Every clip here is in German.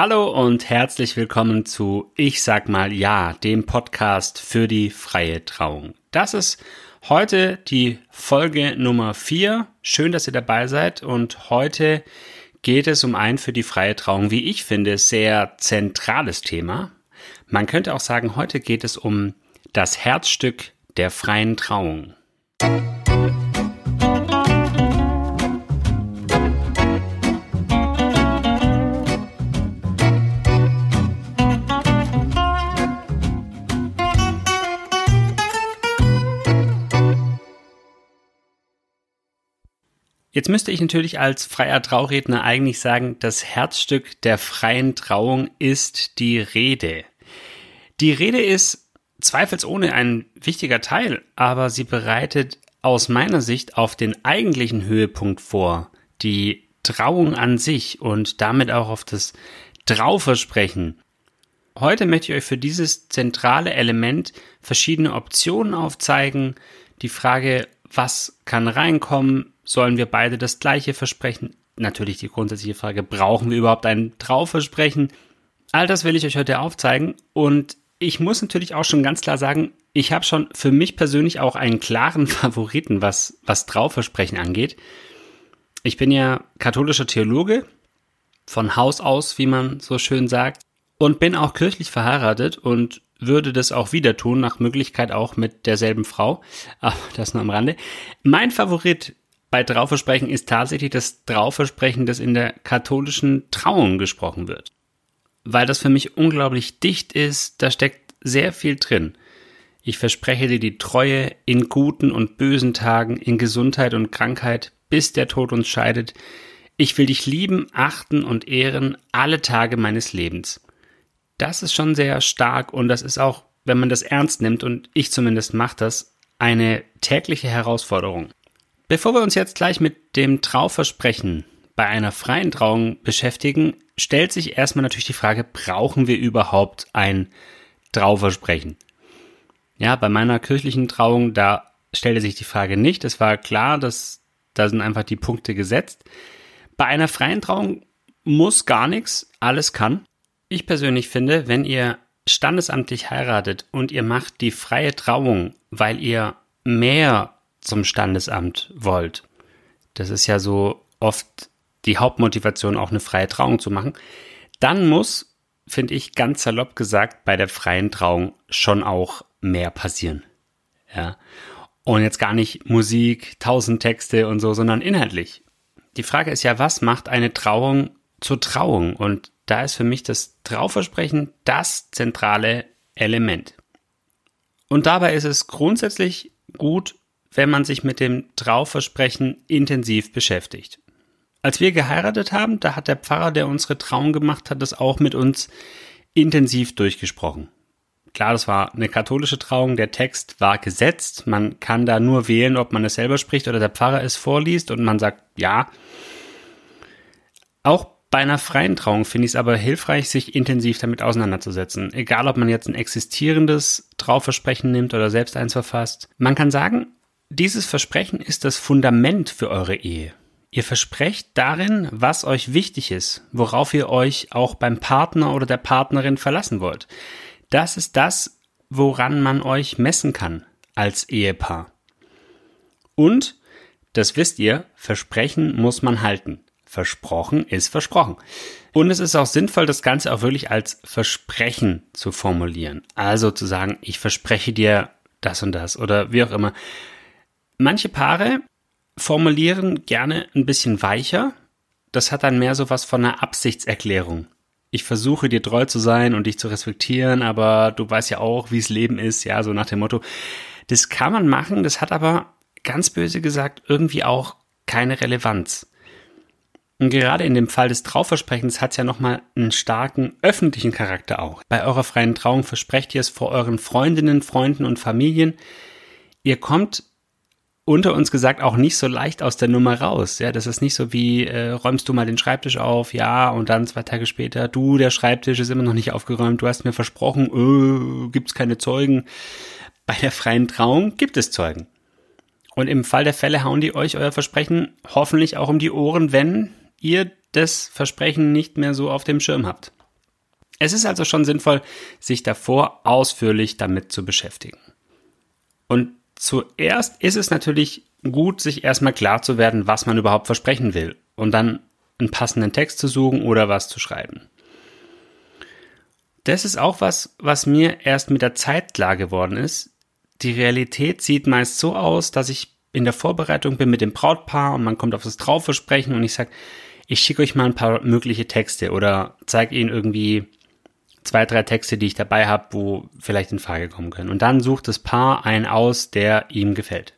Hallo und herzlich willkommen zu Ich sag mal ja, dem Podcast für die freie Trauung. Das ist heute die Folge Nummer 4. Schön, dass ihr dabei seid und heute geht es um ein für die freie Trauung, wie ich finde, sehr zentrales Thema. Man könnte auch sagen, heute geht es um das Herzstück der freien Trauung. Jetzt müsste ich natürlich als freier Trauredner eigentlich sagen, das Herzstück der freien Trauung ist die Rede. Die Rede ist zweifelsohne ein wichtiger Teil, aber sie bereitet aus meiner Sicht auf den eigentlichen Höhepunkt vor, die Trauung an sich und damit auch auf das Trauversprechen. Heute möchte ich euch für dieses zentrale Element verschiedene Optionen aufzeigen. Die Frage, was kann reinkommen, Sollen wir beide das gleiche versprechen? Natürlich die grundsätzliche Frage, brauchen wir überhaupt ein Trauversprechen? All das will ich euch heute aufzeigen und ich muss natürlich auch schon ganz klar sagen, ich habe schon für mich persönlich auch einen klaren Favoriten, was, was Trauversprechen angeht. Ich bin ja katholischer Theologe, von Haus aus, wie man so schön sagt, und bin auch kirchlich verheiratet und würde das auch wieder tun, nach Möglichkeit auch mit derselben Frau. Aber das nur am Rande. Mein Favorit bei Trauversprechen ist tatsächlich das Trauversprechen, das in der katholischen Trauung gesprochen wird. Weil das für mich unglaublich dicht ist, da steckt sehr viel drin. Ich verspreche dir die Treue in guten und bösen Tagen, in Gesundheit und Krankheit, bis der Tod uns scheidet. Ich will dich lieben, achten und ehren alle Tage meines Lebens. Das ist schon sehr stark und das ist auch, wenn man das ernst nimmt, und ich zumindest mache das, eine tägliche Herausforderung. Bevor wir uns jetzt gleich mit dem Trauversprechen bei einer freien Trauung beschäftigen, stellt sich erstmal natürlich die Frage, brauchen wir überhaupt ein Trauversprechen? Ja, bei meiner kirchlichen Trauung, da stellte sich die Frage nicht. Es war klar, dass da sind einfach die Punkte gesetzt. Bei einer freien Trauung muss gar nichts, alles kann. Ich persönlich finde, wenn ihr standesamtlich heiratet und ihr macht die freie Trauung, weil ihr mehr zum Standesamt wollt. Das ist ja so oft die Hauptmotivation, auch eine freie Trauung zu machen. Dann muss, finde ich, ganz salopp gesagt, bei der freien Trauung schon auch mehr passieren. Ja. Und jetzt gar nicht Musik, tausend Texte und so, sondern inhaltlich. Die Frage ist ja, was macht eine Trauung zur Trauung? Und da ist für mich das Trauversprechen das zentrale Element. Und dabei ist es grundsätzlich gut, wenn man sich mit dem Trauversprechen intensiv beschäftigt. Als wir geheiratet haben, da hat der Pfarrer, der unsere Trauung gemacht hat, das auch mit uns intensiv durchgesprochen. Klar, das war eine katholische Trauung, der Text war gesetzt, man kann da nur wählen, ob man es selber spricht oder der Pfarrer es vorliest und man sagt ja. Auch bei einer freien Trauung finde ich es aber hilfreich, sich intensiv damit auseinanderzusetzen. Egal, ob man jetzt ein existierendes Trauversprechen nimmt oder selbst eins verfasst. Man kann sagen, dieses Versprechen ist das Fundament für eure Ehe. Ihr versprecht darin, was euch wichtig ist, worauf ihr euch auch beim Partner oder der Partnerin verlassen wollt. Das ist das, woran man euch messen kann als Ehepaar. Und, das wisst ihr, Versprechen muss man halten. Versprochen ist versprochen. Und es ist auch sinnvoll, das Ganze auch wirklich als Versprechen zu formulieren. Also zu sagen, ich verspreche dir das und das oder wie auch immer. Manche Paare formulieren gerne ein bisschen weicher. Das hat dann mehr so was von einer Absichtserklärung. Ich versuche dir treu zu sein und dich zu respektieren, aber du weißt ja auch, wie es Leben ist, ja, so nach dem Motto. Das kann man machen, das hat aber ganz böse gesagt irgendwie auch keine Relevanz. Und gerade in dem Fall des Trauversprechens hat es ja nochmal einen starken öffentlichen Charakter auch. Bei eurer freien Trauung versprecht ihr es vor euren Freundinnen, Freunden und Familien. Ihr kommt unter uns gesagt auch nicht so leicht aus der Nummer raus. Ja, das ist nicht so wie äh, räumst du mal den Schreibtisch auf, ja, und dann zwei Tage später, du, der Schreibtisch ist immer noch nicht aufgeräumt, du hast mir versprochen, äh, gibt's keine Zeugen. Bei der freien Trauung gibt es Zeugen. Und im Fall der Fälle hauen die euch euer Versprechen hoffentlich auch um die Ohren, wenn ihr das Versprechen nicht mehr so auf dem Schirm habt. Es ist also schon sinnvoll, sich davor ausführlich damit zu beschäftigen. Und zuerst ist es natürlich gut, sich erstmal klar zu werden, was man überhaupt versprechen will und dann einen passenden Text zu suchen oder was zu schreiben. Das ist auch was, was mir erst mit der Zeit klar geworden ist. Die Realität sieht meist so aus, dass ich in der Vorbereitung bin mit dem Brautpaar und man kommt auf das Traufversprechen und ich sage, ich schicke euch mal ein paar mögliche Texte oder zeige ihnen irgendwie zwei, drei Texte, die ich dabei habe, wo vielleicht in Frage kommen können. Und dann sucht das Paar einen aus, der ihm gefällt.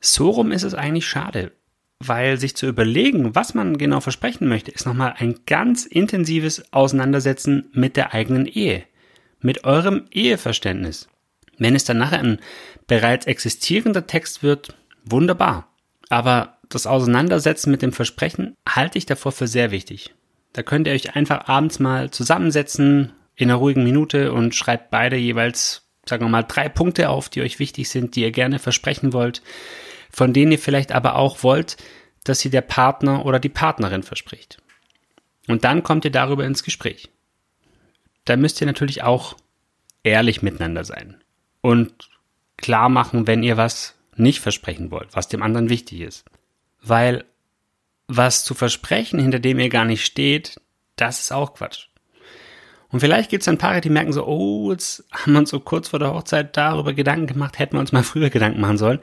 So rum ist es eigentlich schade, weil sich zu überlegen, was man genau versprechen möchte, ist nochmal ein ganz intensives Auseinandersetzen mit der eigenen Ehe, mit eurem Eheverständnis. Wenn es dann nachher ein bereits existierender Text wird, wunderbar. Aber das Auseinandersetzen mit dem Versprechen halte ich davor für sehr wichtig. Da könnt ihr euch einfach abends mal zusammensetzen in einer ruhigen Minute und schreibt beide jeweils, sagen wir mal, drei Punkte auf, die euch wichtig sind, die ihr gerne versprechen wollt, von denen ihr vielleicht aber auch wollt, dass sie der Partner oder die Partnerin verspricht. Und dann kommt ihr darüber ins Gespräch. Da müsst ihr natürlich auch ehrlich miteinander sein und klar machen, wenn ihr was nicht versprechen wollt, was dem anderen wichtig ist. Weil was zu versprechen, hinter dem ihr gar nicht steht, das ist auch Quatsch. Und vielleicht gibt es dann Paare, die merken so, oh, jetzt haben wir uns so kurz vor der Hochzeit darüber Gedanken gemacht, hätten wir uns mal früher Gedanken machen sollen.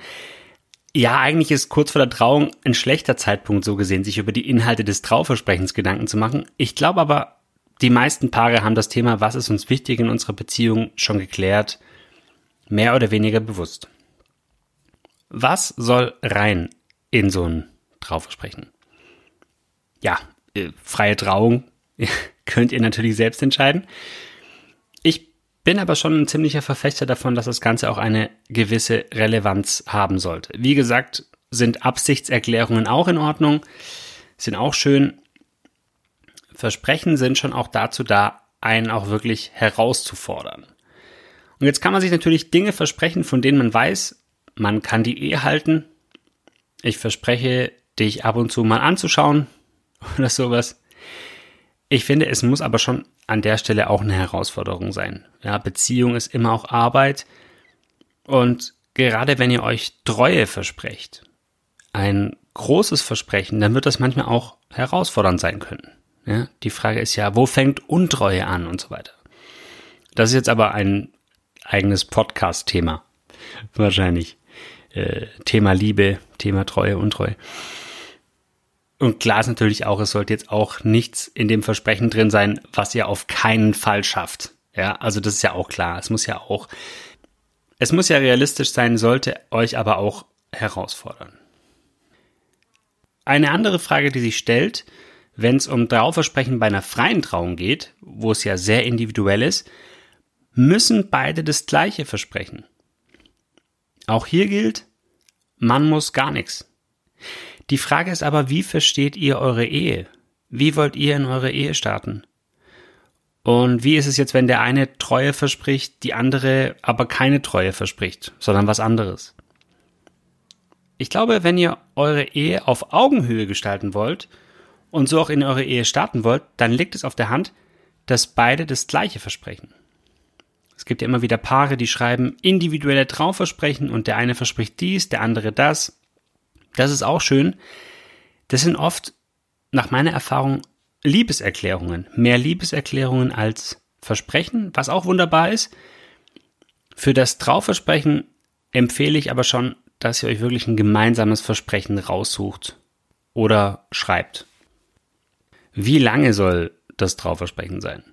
Ja, eigentlich ist kurz vor der Trauung ein schlechter Zeitpunkt so gesehen, sich über die Inhalte des Trauversprechens Gedanken zu machen. Ich glaube aber, die meisten Paare haben das Thema, was ist uns wichtig in unserer Beziehung, schon geklärt, mehr oder weniger bewusst. Was soll rein in so ein Trauversprechen? Ja, äh, freie Trauung könnt ihr natürlich selbst entscheiden. Ich bin aber schon ein ziemlicher Verfechter davon, dass das Ganze auch eine gewisse Relevanz haben sollte. Wie gesagt, sind Absichtserklärungen auch in Ordnung, sind auch schön. Versprechen sind schon auch dazu da, einen auch wirklich herauszufordern. Und jetzt kann man sich natürlich Dinge versprechen, von denen man weiß, man kann die eh halten. Ich verspreche, dich ab und zu mal anzuschauen, oder sowas. Ich finde, es muss aber schon an der Stelle auch eine Herausforderung sein. Ja, Beziehung ist immer auch Arbeit. Und gerade wenn ihr euch Treue versprecht, ein großes Versprechen, dann wird das manchmal auch herausfordernd sein können. Ja, die Frage ist ja, wo fängt Untreue an und so weiter. Das ist jetzt aber ein eigenes Podcast-Thema. Wahrscheinlich. Äh, Thema Liebe, Thema Treue, Untreue. Und klar ist natürlich auch, es sollte jetzt auch nichts in dem Versprechen drin sein, was ihr auf keinen Fall schafft. Ja, also das ist ja auch klar. Es muss ja auch, es muss ja realistisch sein, sollte euch aber auch herausfordern. Eine andere Frage, die sich stellt, wenn es um Trauversprechen bei einer freien Trauung geht, wo es ja sehr individuell ist, müssen beide das gleiche versprechen. Auch hier gilt, man muss gar nichts. Die Frage ist aber, wie versteht ihr eure Ehe? Wie wollt ihr in eure Ehe starten? Und wie ist es jetzt, wenn der eine Treue verspricht, die andere aber keine Treue verspricht, sondern was anderes? Ich glaube, wenn ihr eure Ehe auf Augenhöhe gestalten wollt und so auch in eure Ehe starten wollt, dann liegt es auf der Hand, dass beide das gleiche versprechen. Es gibt ja immer wieder Paare, die schreiben individuelle Traumversprechen und der eine verspricht dies, der andere das. Das ist auch schön. Das sind oft, nach meiner Erfahrung, Liebeserklärungen. Mehr Liebeserklärungen als Versprechen, was auch wunderbar ist. Für das Trauversprechen empfehle ich aber schon, dass ihr euch wirklich ein gemeinsames Versprechen raussucht oder schreibt. Wie lange soll das Trauversprechen sein?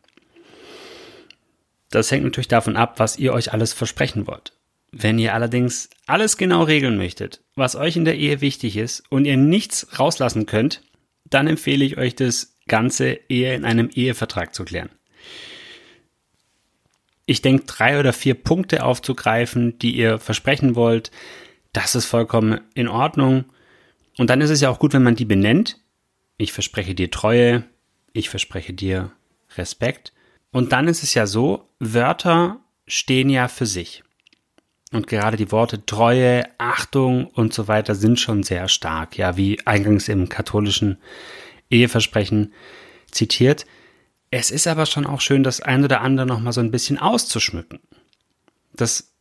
Das hängt natürlich davon ab, was ihr euch alles versprechen wollt. Wenn ihr allerdings alles genau regeln möchtet, was euch in der Ehe wichtig ist und ihr nichts rauslassen könnt, dann empfehle ich euch das Ganze eher in einem Ehevertrag zu klären. Ich denke, drei oder vier Punkte aufzugreifen, die ihr versprechen wollt, das ist vollkommen in Ordnung. Und dann ist es ja auch gut, wenn man die benennt. Ich verspreche dir Treue, ich verspreche dir Respekt. Und dann ist es ja so, Wörter stehen ja für sich. Und gerade die Worte Treue, Achtung und so weiter sind schon sehr stark, ja, wie eingangs im katholischen Eheversprechen zitiert. Es ist aber schon auch schön, das ein oder andere nochmal so ein bisschen auszuschmücken. Das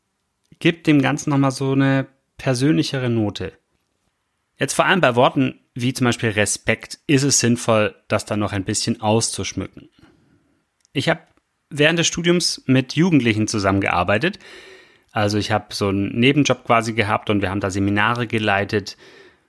gibt dem Ganzen nochmal so eine persönlichere Note. Jetzt vor allem bei Worten wie zum Beispiel Respekt ist es sinnvoll, das dann noch ein bisschen auszuschmücken. Ich habe während des Studiums mit Jugendlichen zusammengearbeitet. Also ich habe so einen Nebenjob quasi gehabt und wir haben da Seminare geleitet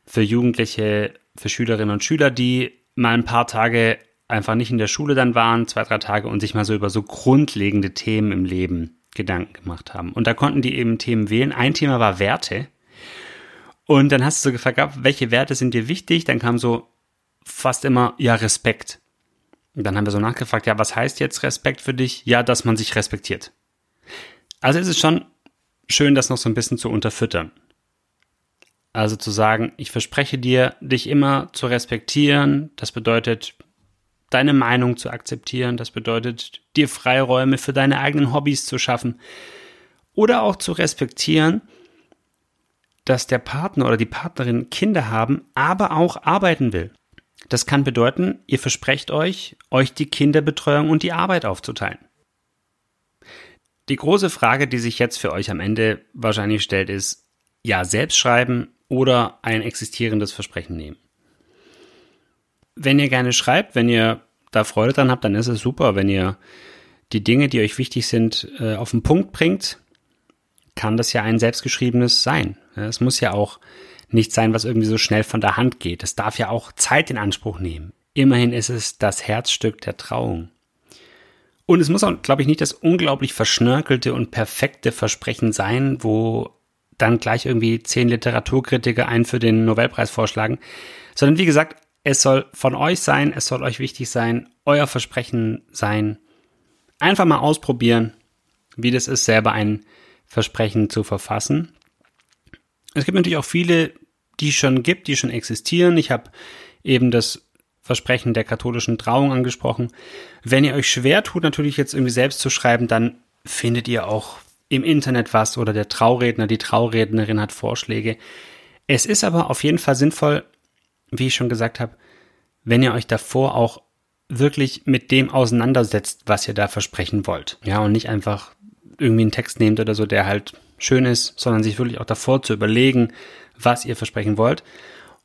für Jugendliche, für Schülerinnen und Schüler, die mal ein paar Tage einfach nicht in der Schule dann waren, zwei, drei Tage und sich mal so über so grundlegende Themen im Leben Gedanken gemacht haben. Und da konnten die eben Themen wählen. Ein Thema war Werte. Und dann hast du so gefragt, welche Werte sind dir wichtig? Dann kam so fast immer, ja, Respekt. Und dann haben wir so nachgefragt, ja, was heißt jetzt Respekt für dich? Ja, dass man sich respektiert. Also ist es schon schön, das noch so ein bisschen zu unterfüttern. Also zu sagen, ich verspreche dir, dich immer zu respektieren. Das bedeutet, deine Meinung zu akzeptieren. Das bedeutet, dir Freiräume für deine eigenen Hobbys zu schaffen. Oder auch zu respektieren, dass der Partner oder die Partnerin Kinder haben, aber auch arbeiten will. Das kann bedeuten, ihr versprecht euch, euch die Kinderbetreuung und die Arbeit aufzuteilen. Die große Frage, die sich jetzt für euch am Ende wahrscheinlich stellt, ist, ja, selbst schreiben oder ein existierendes Versprechen nehmen. Wenn ihr gerne schreibt, wenn ihr da Freude dran habt, dann ist es super. Wenn ihr die Dinge, die euch wichtig sind, äh, auf den Punkt bringt, kann das ja ein selbstgeschriebenes sein. Es muss ja auch nicht sein, was irgendwie so schnell von der Hand geht. Es darf ja auch Zeit in Anspruch nehmen. Immerhin ist es das Herzstück der Trauung. Und es muss auch, glaube ich, nicht das unglaublich verschnörkelte und perfekte Versprechen sein, wo dann gleich irgendwie zehn Literaturkritiker einen für den Nobelpreis vorschlagen, sondern wie gesagt, es soll von euch sein, es soll euch wichtig sein, euer Versprechen sein. Einfach mal ausprobieren, wie das ist, selber ein Versprechen zu verfassen. Es gibt natürlich auch viele, die schon gibt, die schon existieren. Ich habe eben das Versprechen der katholischen Trauung angesprochen. Wenn ihr euch schwer tut, natürlich jetzt irgendwie selbst zu schreiben, dann findet ihr auch im Internet was oder der Trauredner, die Traurednerin hat Vorschläge. Es ist aber auf jeden Fall sinnvoll, wie ich schon gesagt habe, wenn ihr euch davor auch wirklich mit dem auseinandersetzt, was ihr da versprechen wollt. Ja, und nicht einfach irgendwie einen Text nehmt oder so, der halt schön ist, sondern sich wirklich auch davor zu überlegen, was ihr versprechen wollt.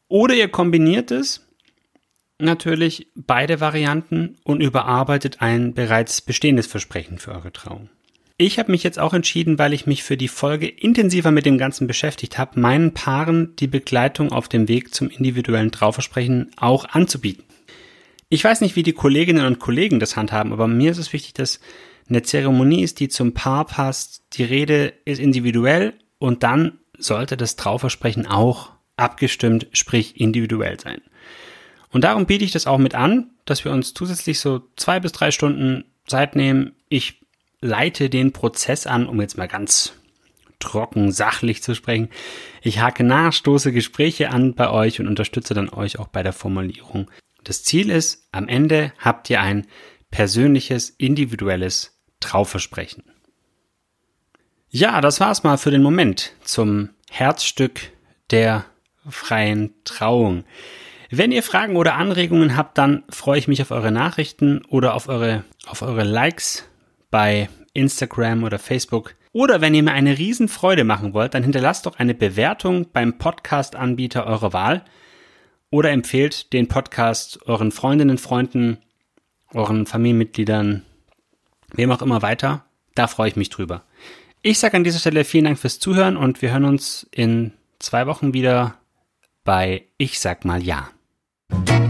Oder ihr kombiniert es natürlich beide Varianten und überarbeitet ein bereits bestehendes Versprechen für eure Trauung. Ich habe mich jetzt auch entschieden, weil ich mich für die Folge intensiver mit dem Ganzen beschäftigt habe, meinen Paaren die Begleitung auf dem Weg zum individuellen Trauversprechen auch anzubieten. Ich weiß nicht, wie die Kolleginnen und Kollegen das handhaben, aber mir ist es wichtig, dass eine Zeremonie ist, die zum Paar passt. Die Rede ist individuell und dann sollte das Trauversprechen auch abgestimmt, sprich individuell sein. Und darum biete ich das auch mit an, dass wir uns zusätzlich so zwei bis drei Stunden Zeit nehmen. Ich leite den Prozess an, um jetzt mal ganz trocken, sachlich zu sprechen. Ich hake nach, stoße Gespräche an bei euch und unterstütze dann euch auch bei der Formulierung. Das Ziel ist, am Ende habt ihr ein persönliches, individuelles Trauversprechen. Ja, das war's mal für den Moment zum Herzstück der freien Trauung. Wenn ihr Fragen oder Anregungen habt, dann freue ich mich auf eure Nachrichten oder auf eure, auf eure Likes bei Instagram oder Facebook. Oder wenn ihr mir eine Riesenfreude machen wollt, dann hinterlasst doch eine Bewertung beim Podcast-Anbieter eurer Wahl oder empfehlt den Podcast euren Freundinnen, Freunden, euren Familienmitgliedern, wem auch immer weiter. Da freue ich mich drüber. Ich sage an dieser Stelle vielen Dank fürs Zuhören und wir hören uns in zwei Wochen wieder bei Ich sag mal ja. Thank you.